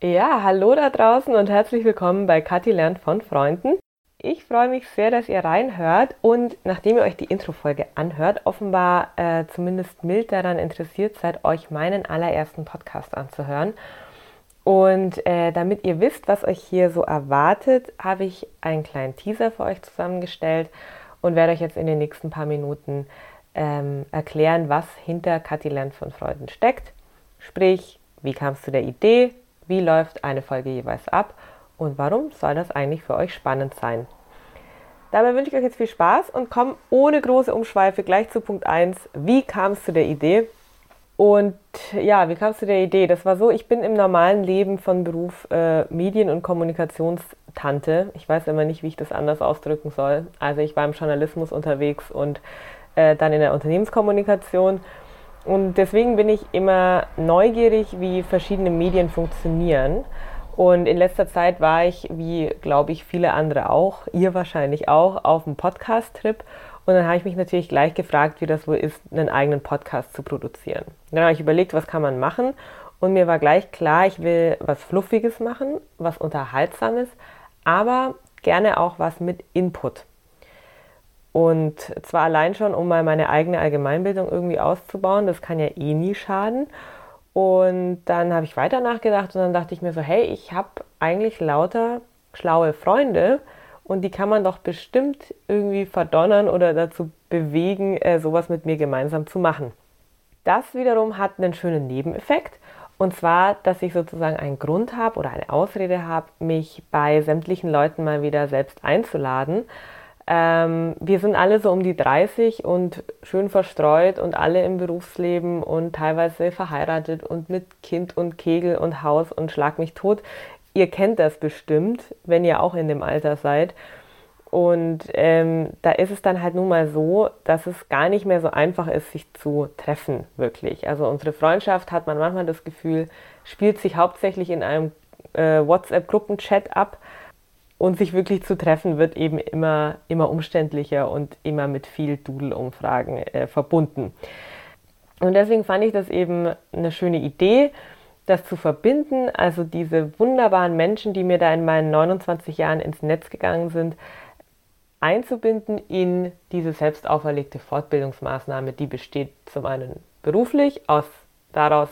Ja, hallo da draußen und herzlich willkommen bei Kathi lernt von Freunden. Ich freue mich sehr, dass ihr reinhört und nachdem ihr euch die Intro-Folge anhört, offenbar äh, zumindest mild daran interessiert seid, euch meinen allerersten Podcast anzuhören. Und äh, damit ihr wisst, was euch hier so erwartet, habe ich einen kleinen Teaser für euch zusammengestellt und werde euch jetzt in den nächsten paar Minuten ähm, erklären, was hinter Kathi lernt von Freunden steckt. Sprich, wie kamst du der Idee, wie läuft eine Folge jeweils ab und warum soll das eigentlich für euch spannend sein? Dabei wünsche ich euch jetzt viel Spaß und komme ohne große Umschweife gleich zu Punkt 1. Wie kam es zu der Idee? Und ja, wie kam es zu der Idee? Das war so, ich bin im normalen Leben von Beruf äh, Medien- und Kommunikationstante. Ich weiß immer nicht, wie ich das anders ausdrücken soll. Also ich war im Journalismus unterwegs und äh, dann in der Unternehmenskommunikation. Und deswegen bin ich immer neugierig, wie verschiedene Medien funktionieren. Und in letzter Zeit war ich, wie glaube ich viele andere auch, ihr wahrscheinlich auch, auf einem Podcast-Trip. Und dann habe ich mich natürlich gleich gefragt, wie das wohl ist, einen eigenen Podcast zu produzieren. Dann habe ich überlegt, was kann man machen. Und mir war gleich klar, ich will was Fluffiges machen, was Unterhaltsames, aber gerne auch was mit Input. Und zwar allein schon, um mal meine eigene Allgemeinbildung irgendwie auszubauen, das kann ja eh nie schaden. Und dann habe ich weiter nachgedacht und dann dachte ich mir so, hey, ich habe eigentlich lauter schlaue Freunde und die kann man doch bestimmt irgendwie verdonnern oder dazu bewegen, äh, sowas mit mir gemeinsam zu machen. Das wiederum hat einen schönen Nebeneffekt. Und zwar, dass ich sozusagen einen Grund habe oder eine Ausrede habe, mich bei sämtlichen Leuten mal wieder selbst einzuladen ähm, wir sind alle so um die 30 und schön verstreut und alle im Berufsleben und teilweise verheiratet und mit Kind und Kegel und Haus und schlag mich tot. Ihr kennt das bestimmt, wenn ihr auch in dem Alter seid. Und ähm, da ist es dann halt nun mal so, dass es gar nicht mehr so einfach ist, sich zu treffen, wirklich. Also unsere Freundschaft hat man manchmal das Gefühl, spielt sich hauptsächlich in einem äh, WhatsApp-Gruppenchat ab und sich wirklich zu treffen wird eben immer, immer umständlicher und immer mit viel Doodle-Umfragen äh, verbunden. Und deswegen fand ich das eben eine schöne Idee, das zu verbinden, also diese wunderbaren Menschen, die mir da in meinen 29 Jahren ins Netz gegangen sind, einzubinden in diese selbst auferlegte Fortbildungsmaßnahme, die besteht zum einen beruflich, aus daraus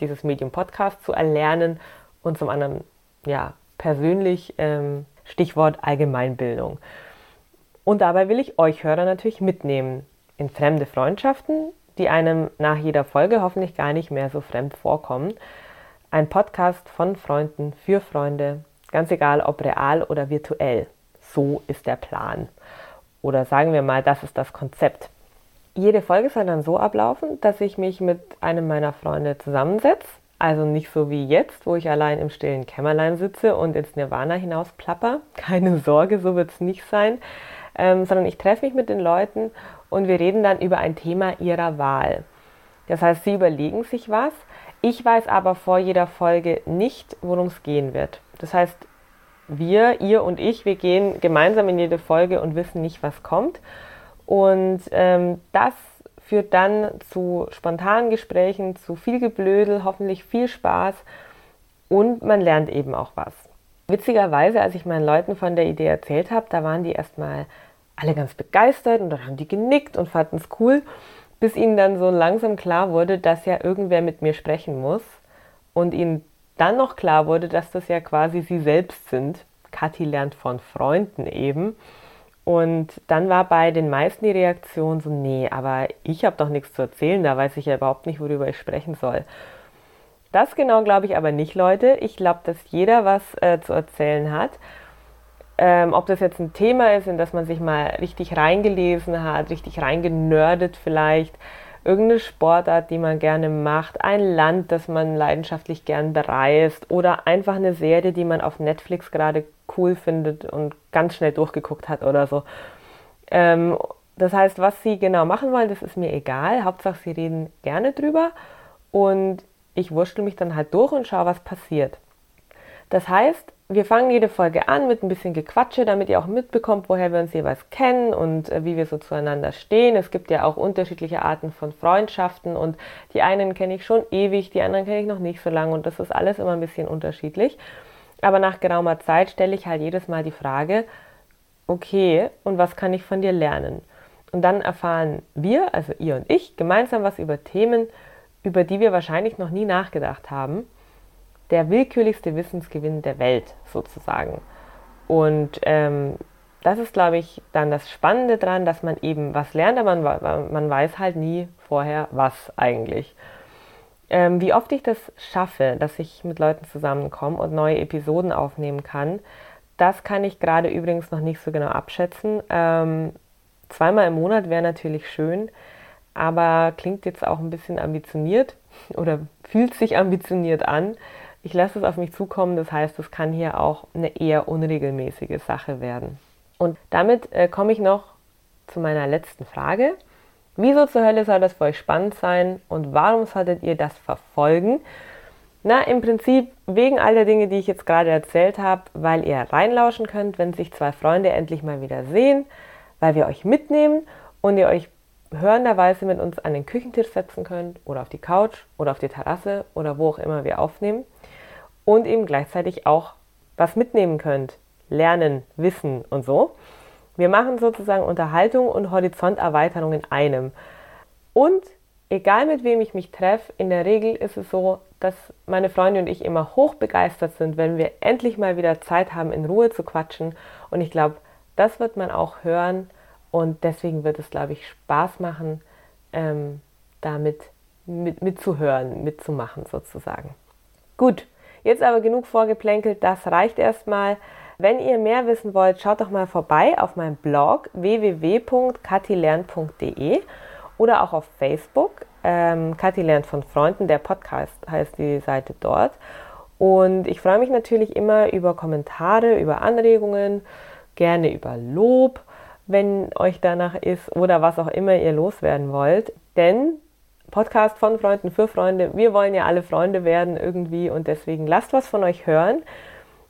dieses Medium Podcast zu erlernen und zum anderen ja persönlich ähm, Stichwort Allgemeinbildung. Und dabei will ich euch Hörer natürlich mitnehmen in fremde Freundschaften, die einem nach jeder Folge hoffentlich gar nicht mehr so fremd vorkommen. Ein Podcast von Freunden für Freunde, ganz egal ob real oder virtuell. So ist der Plan. Oder sagen wir mal, das ist das Konzept. Jede Folge soll dann so ablaufen, dass ich mich mit einem meiner Freunde zusammensetze also nicht so wie jetzt, wo ich allein im stillen Kämmerlein sitze und ins Nirvana hinaus plapper. Keine Sorge, so wird es nicht sein. Ähm, sondern ich treffe mich mit den Leuten und wir reden dann über ein Thema ihrer Wahl. Das heißt, sie überlegen sich was. Ich weiß aber vor jeder Folge nicht, worum es gehen wird. Das heißt, wir, ihr und ich, wir gehen gemeinsam in jede Folge und wissen nicht, was kommt. Und ähm, das führt dann zu spontanen Gesprächen, zu viel Geblödel, hoffentlich viel Spaß und man lernt eben auch was. Witzigerweise, als ich meinen Leuten von der Idee erzählt habe, da waren die erstmal alle ganz begeistert und dann haben die genickt und fanden es cool, bis ihnen dann so langsam klar wurde, dass ja irgendwer mit mir sprechen muss und ihnen dann noch klar wurde, dass das ja quasi sie selbst sind. Kathi lernt von Freunden eben und dann war bei den meisten die Reaktion so, nee, aber ich habe doch nichts zu erzählen, da weiß ich ja überhaupt nicht, worüber ich sprechen soll. Das genau glaube ich aber nicht, Leute. Ich glaube, dass jeder was äh, zu erzählen hat. Ähm, ob das jetzt ein Thema ist, in das man sich mal richtig reingelesen hat, richtig reingenördet vielleicht, irgendeine Sportart, die man gerne macht, ein Land, das man leidenschaftlich gern bereist oder einfach eine Serie, die man auf Netflix gerade cool findet und ganz schnell durchgeguckt hat oder so. Ähm, das heißt, was sie genau machen wollen, das ist mir egal. Hauptsache, sie reden gerne drüber und ich wurschtel mich dann halt durch und schaue, was passiert. Das heißt, wir fangen jede Folge an mit ein bisschen Gequatsche, damit ihr auch mitbekommt, woher wir uns jeweils kennen und äh, wie wir so zueinander stehen. Es gibt ja auch unterschiedliche Arten von Freundschaften und die einen kenne ich schon ewig, die anderen kenne ich noch nicht so lange und das ist alles immer ein bisschen unterschiedlich. Aber nach geraumer Zeit stelle ich halt jedes Mal die Frage, okay, und was kann ich von dir lernen? Und dann erfahren wir, also ihr und ich, gemeinsam was über Themen, über die wir wahrscheinlich noch nie nachgedacht haben der willkürlichste Wissensgewinn der Welt sozusagen. Und ähm, das ist, glaube ich, dann das Spannende dran, dass man eben was lernt, aber man, man weiß halt nie vorher, was eigentlich. Ähm, wie oft ich das schaffe, dass ich mit Leuten zusammenkomme und neue Episoden aufnehmen kann, das kann ich gerade übrigens noch nicht so genau abschätzen. Ähm, zweimal im Monat wäre natürlich schön, aber klingt jetzt auch ein bisschen ambitioniert oder fühlt sich ambitioniert an. Ich lasse es auf mich zukommen, das heißt, es kann hier auch eine eher unregelmäßige Sache werden. Und damit äh, komme ich noch zu meiner letzten Frage. Wieso zur Hölle soll das für euch spannend sein und warum solltet ihr das verfolgen? Na, im Prinzip wegen all der Dinge, die ich jetzt gerade erzählt habe, weil ihr reinlauschen könnt, wenn sich zwei Freunde endlich mal wieder sehen, weil wir euch mitnehmen und ihr euch hörenderweise mit uns an den Küchentisch setzen könnt oder auf die Couch oder auf die Terrasse oder wo auch immer wir aufnehmen und eben gleichzeitig auch was mitnehmen könnt. Lernen, Wissen und so. Wir machen sozusagen Unterhaltung und Horizonterweiterung in einem. Und egal mit wem ich mich treffe, in der Regel ist es so, dass meine Freunde und ich immer hoch begeistert sind, wenn wir endlich mal wieder Zeit haben, in Ruhe zu quatschen. Und ich glaube, das wird man auch hören. Und deswegen wird es, glaube ich, Spaß machen, ähm, damit mit, mitzuhören, mitzumachen sozusagen. Gut, Jetzt aber genug vorgeplänkelt, das reicht erstmal. Wenn ihr mehr wissen wollt, schaut doch mal vorbei auf meinem Blog www.katilern.de oder auch auf Facebook. Ähm, Kathi lernt von Freunden, der Podcast heißt die Seite dort. Und ich freue mich natürlich immer über Kommentare, über Anregungen, gerne über Lob, wenn euch danach ist oder was auch immer ihr loswerden wollt. Denn Podcast von Freunden für Freunde. Wir wollen ja alle Freunde werden irgendwie und deswegen lasst was von euch hören.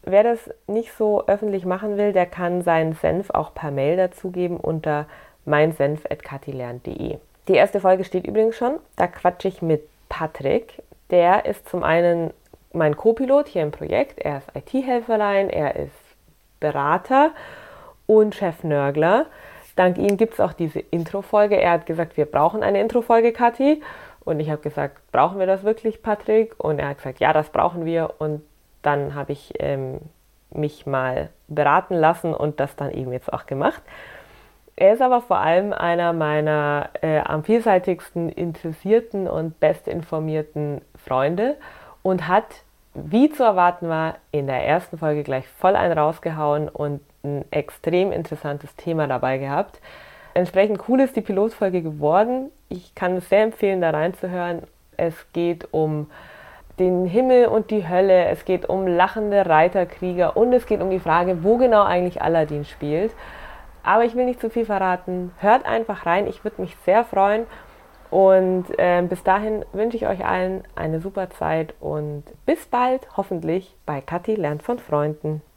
Wer das nicht so öffentlich machen will, der kann seinen Senf auch per Mail dazugeben unter meinsenf.katilern.de. Die erste Folge steht übrigens schon. Da quatsche ich mit Patrick. Der ist zum einen mein Co-Pilot hier im Projekt. Er ist IT-Helferlein, er ist Berater und Chefnörgler. Dank ihm gibt es auch diese Intro-Folge. Er hat gesagt, wir brauchen eine Intro-Folge, Kathi. Und ich habe gesagt, brauchen wir das wirklich, Patrick? Und er hat gesagt, ja, das brauchen wir. Und dann habe ich ähm, mich mal beraten lassen und das dann eben jetzt auch gemacht. Er ist aber vor allem einer meiner äh, am vielseitigsten interessierten und bestinformierten Freunde und hat, wie zu erwarten war, in der ersten Folge gleich voll einen rausgehauen und ein extrem interessantes Thema dabei gehabt. Entsprechend cool ist die Pilotfolge geworden. Ich kann es sehr empfehlen, da reinzuhören. Es geht um den Himmel und die Hölle, es geht um lachende Reiterkrieger und es geht um die Frage, wo genau eigentlich Aladdin spielt. Aber ich will nicht zu viel verraten. Hört einfach rein, ich würde mich sehr freuen. Und äh, bis dahin wünsche ich euch allen eine super Zeit und bis bald, hoffentlich bei Kathi lernt von Freunden.